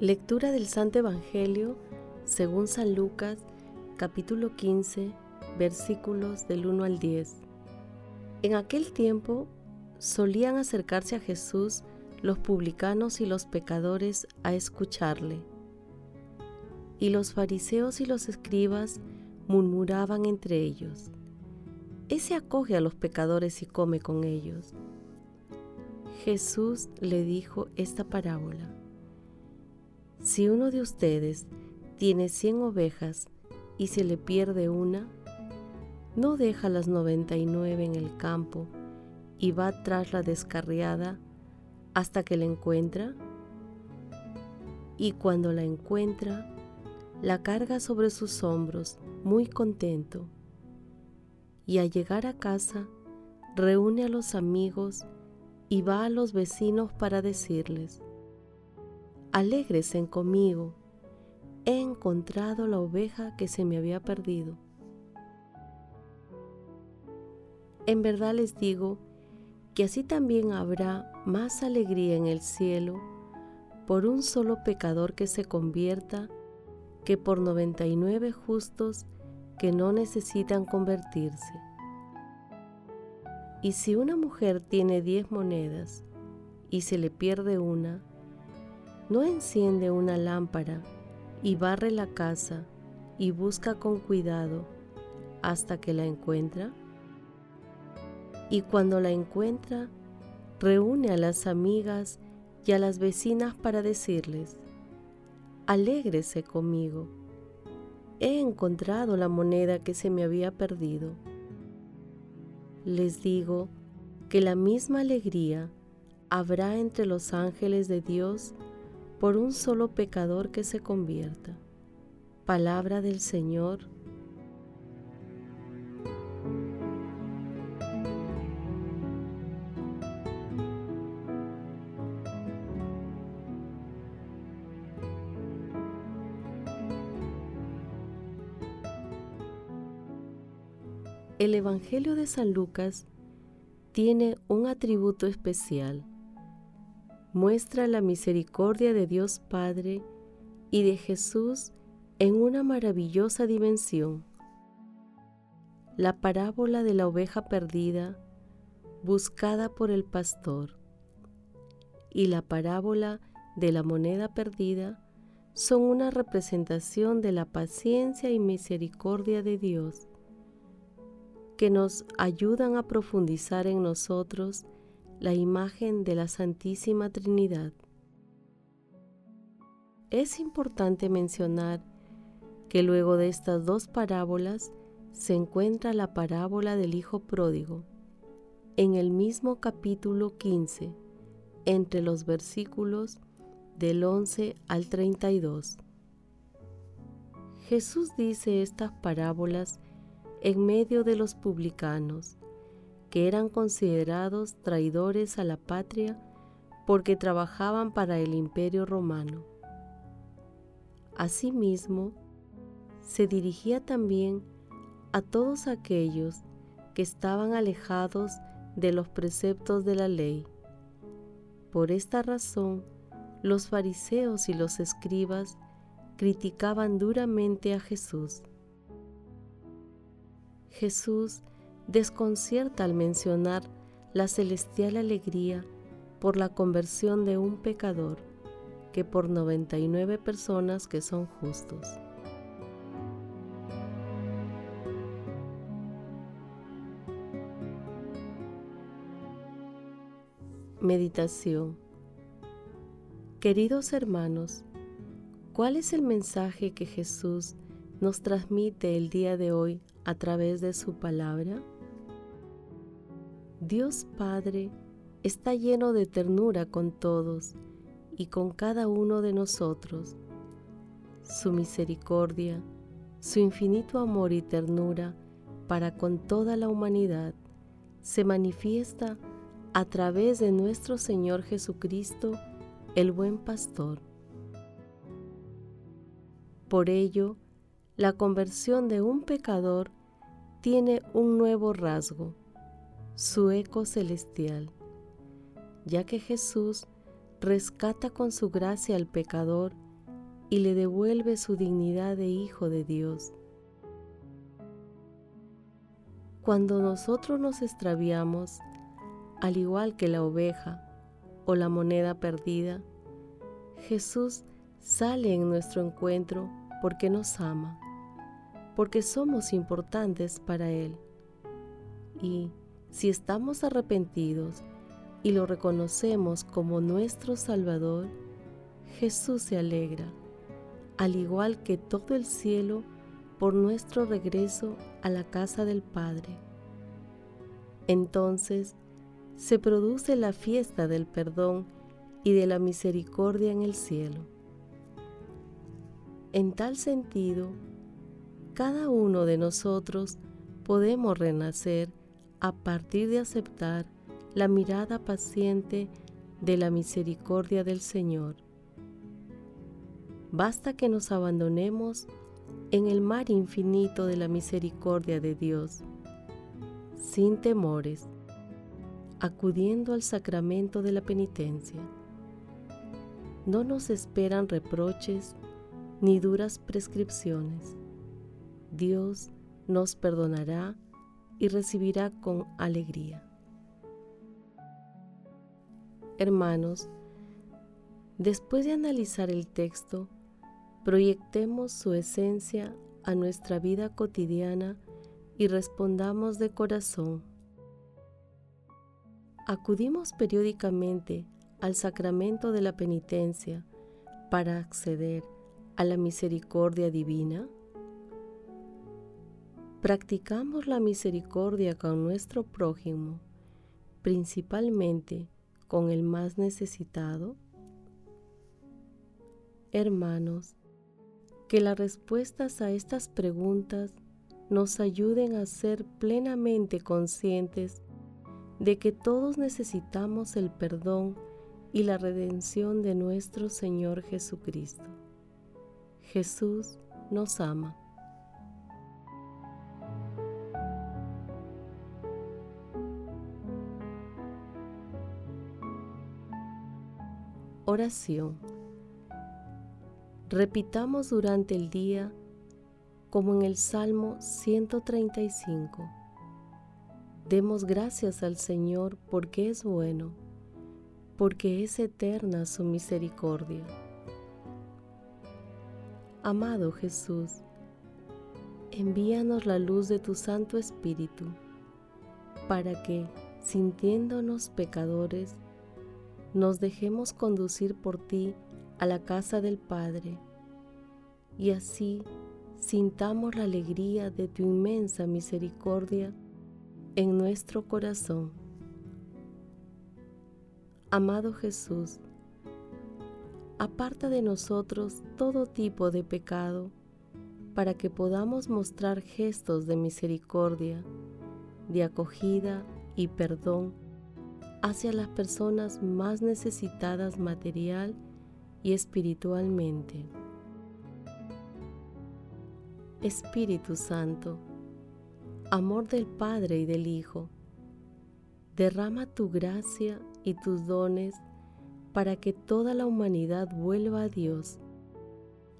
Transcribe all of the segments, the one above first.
Lectura del Santo Evangelio según San Lucas, capítulo 15, versículos del 1 al 10. En aquel tiempo solían acercarse a Jesús los publicanos y los pecadores a escucharle. Y los fariseos y los escribas murmuraban entre ellos, Ese acoge a los pecadores y come con ellos. Jesús le dijo esta parábola. Si uno de ustedes tiene cien ovejas y se le pierde una, ¿no deja las noventa y nueve en el campo y va tras la descarriada hasta que la encuentra? Y cuando la encuentra, la carga sobre sus hombros muy contento. Y al llegar a casa, reúne a los amigos y va a los vecinos para decirles, Alégresen conmigo, he encontrado la oveja que se me había perdido. En verdad les digo que así también habrá más alegría en el cielo por un solo pecador que se convierta que por 99 justos que no necesitan convertirse. Y si una mujer tiene diez monedas y se le pierde una, no enciende una lámpara y barre la casa y busca con cuidado hasta que la encuentra? Y cuando la encuentra, reúne a las amigas y a las vecinas para decirles, Alégrese conmigo, he encontrado la moneda que se me había perdido. Les digo que la misma alegría habrá entre los ángeles de Dios por un solo pecador que se convierta. Palabra del Señor. El Evangelio de San Lucas tiene un atributo especial muestra la misericordia de Dios Padre y de Jesús en una maravillosa dimensión. La parábola de la oveja perdida buscada por el pastor y la parábola de la moneda perdida son una representación de la paciencia y misericordia de Dios que nos ayudan a profundizar en nosotros la imagen de la Santísima Trinidad. Es importante mencionar que luego de estas dos parábolas se encuentra la parábola del Hijo Pródigo, en el mismo capítulo 15, entre los versículos del 11 al 32. Jesús dice estas parábolas en medio de los publicanos, que eran considerados traidores a la patria porque trabajaban para el imperio romano. Asimismo, se dirigía también a todos aquellos que estaban alejados de los preceptos de la ley. Por esta razón, los fariseos y los escribas criticaban duramente a Jesús. Jesús desconcierta al mencionar la celestial alegría por la conversión de un pecador que por 99 personas que son justos. Meditación Queridos hermanos, ¿cuál es el mensaje que Jesús nos transmite el día de hoy a través de su palabra? Dios Padre está lleno de ternura con todos y con cada uno de nosotros. Su misericordia, su infinito amor y ternura para con toda la humanidad se manifiesta a través de nuestro Señor Jesucristo, el buen pastor. Por ello, la conversión de un pecador tiene un nuevo rasgo, su eco celestial, ya que Jesús rescata con su gracia al pecador y le devuelve su dignidad de Hijo de Dios. Cuando nosotros nos extraviamos, al igual que la oveja o la moneda perdida, Jesús sale en nuestro encuentro porque nos ama porque somos importantes para Él. Y si estamos arrepentidos y lo reconocemos como nuestro Salvador, Jesús se alegra, al igual que todo el cielo, por nuestro regreso a la casa del Padre. Entonces se produce la fiesta del perdón y de la misericordia en el cielo. En tal sentido, cada uno de nosotros podemos renacer a partir de aceptar la mirada paciente de la misericordia del Señor. Basta que nos abandonemos en el mar infinito de la misericordia de Dios, sin temores, acudiendo al sacramento de la penitencia. No nos esperan reproches ni duras prescripciones Dios nos perdonará y recibirá con alegría. Hermanos, después de analizar el texto, proyectemos su esencia a nuestra vida cotidiana y respondamos de corazón. Acudimos periódicamente al sacramento de la penitencia para acceder a la misericordia divina. Practicamos la misericordia con nuestro prójimo, principalmente con el más necesitado. Hermanos, que las respuestas a estas preguntas nos ayuden a ser plenamente conscientes de que todos necesitamos el perdón y la redención de nuestro Señor Jesucristo. Jesús nos ama. Oración. Repitamos durante el día como en el Salmo 135. Demos gracias al Señor porque es bueno, porque es eterna su misericordia. Amado Jesús, envíanos la luz de tu Santo Espíritu, para que, sintiéndonos pecadores, nos dejemos conducir por ti a la casa del Padre y así sintamos la alegría de tu inmensa misericordia en nuestro corazón. Amado Jesús, aparta de nosotros todo tipo de pecado para que podamos mostrar gestos de misericordia, de acogida y perdón hacia las personas más necesitadas material y espiritualmente. Espíritu Santo, amor del Padre y del Hijo, derrama tu gracia y tus dones para que toda la humanidad vuelva a Dios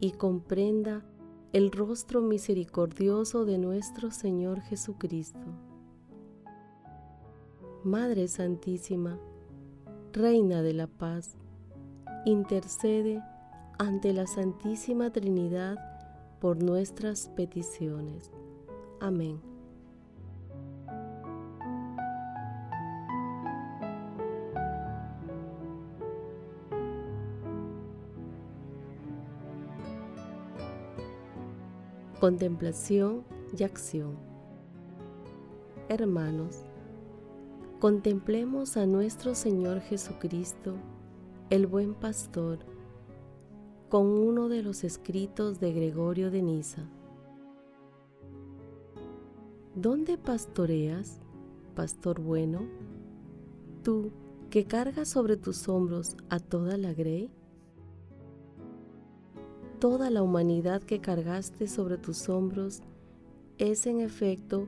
y comprenda el rostro misericordioso de nuestro Señor Jesucristo. Madre Santísima, Reina de la Paz, intercede ante la Santísima Trinidad por nuestras peticiones. Amén. Contemplación y acción. Hermanos, contemplemos a nuestro Señor Jesucristo, el buen pastor, con uno de los escritos de Gregorio de Niza. ¿Dónde pastoreas, pastor bueno? Tú que cargas sobre tus hombros a toda la grey toda la humanidad que cargaste sobre tus hombros es en efecto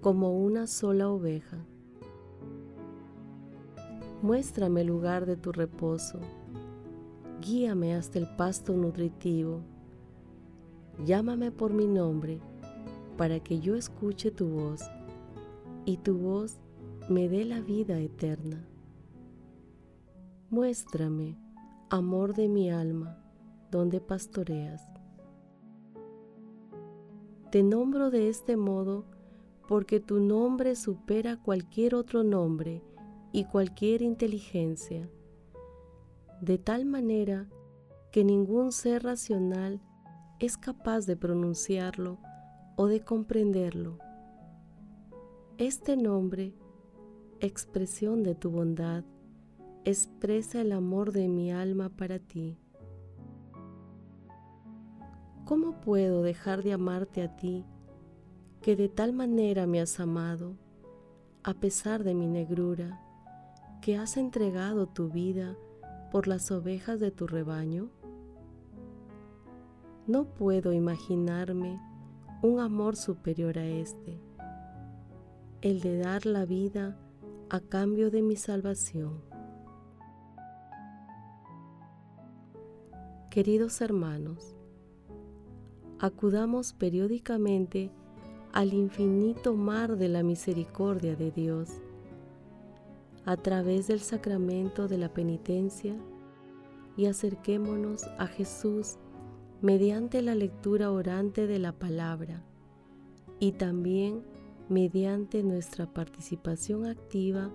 como una sola oveja. Muéstrame el lugar de tu reposo, guíame hasta el pasto nutritivo, llámame por mi nombre para que yo escuche tu voz y tu voz me dé la vida eterna. Muéstrame, amor de mi alma, donde pastoreas. Te nombro de este modo porque tu nombre supera cualquier otro nombre y cualquier inteligencia, de tal manera que ningún ser racional es capaz de pronunciarlo o de comprenderlo. Este nombre, expresión de tu bondad, expresa el amor de mi alma para ti. ¿Cómo puedo dejar de amarte a ti, que de tal manera me has amado, a pesar de mi negrura, que has entregado tu vida por las ovejas de tu rebaño? No puedo imaginarme un amor superior a este, el de dar la vida a cambio de mi salvación. Queridos hermanos, acudamos periódicamente al infinito mar de la misericordia de Dios a través del sacramento de la penitencia y acerquémonos a Jesús mediante la lectura orante de la palabra y también mediante nuestra participación activa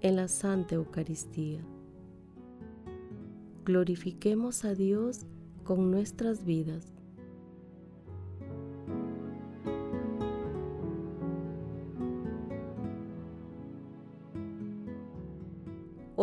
en la Santa Eucaristía. Glorifiquemos a Dios con nuestras vidas.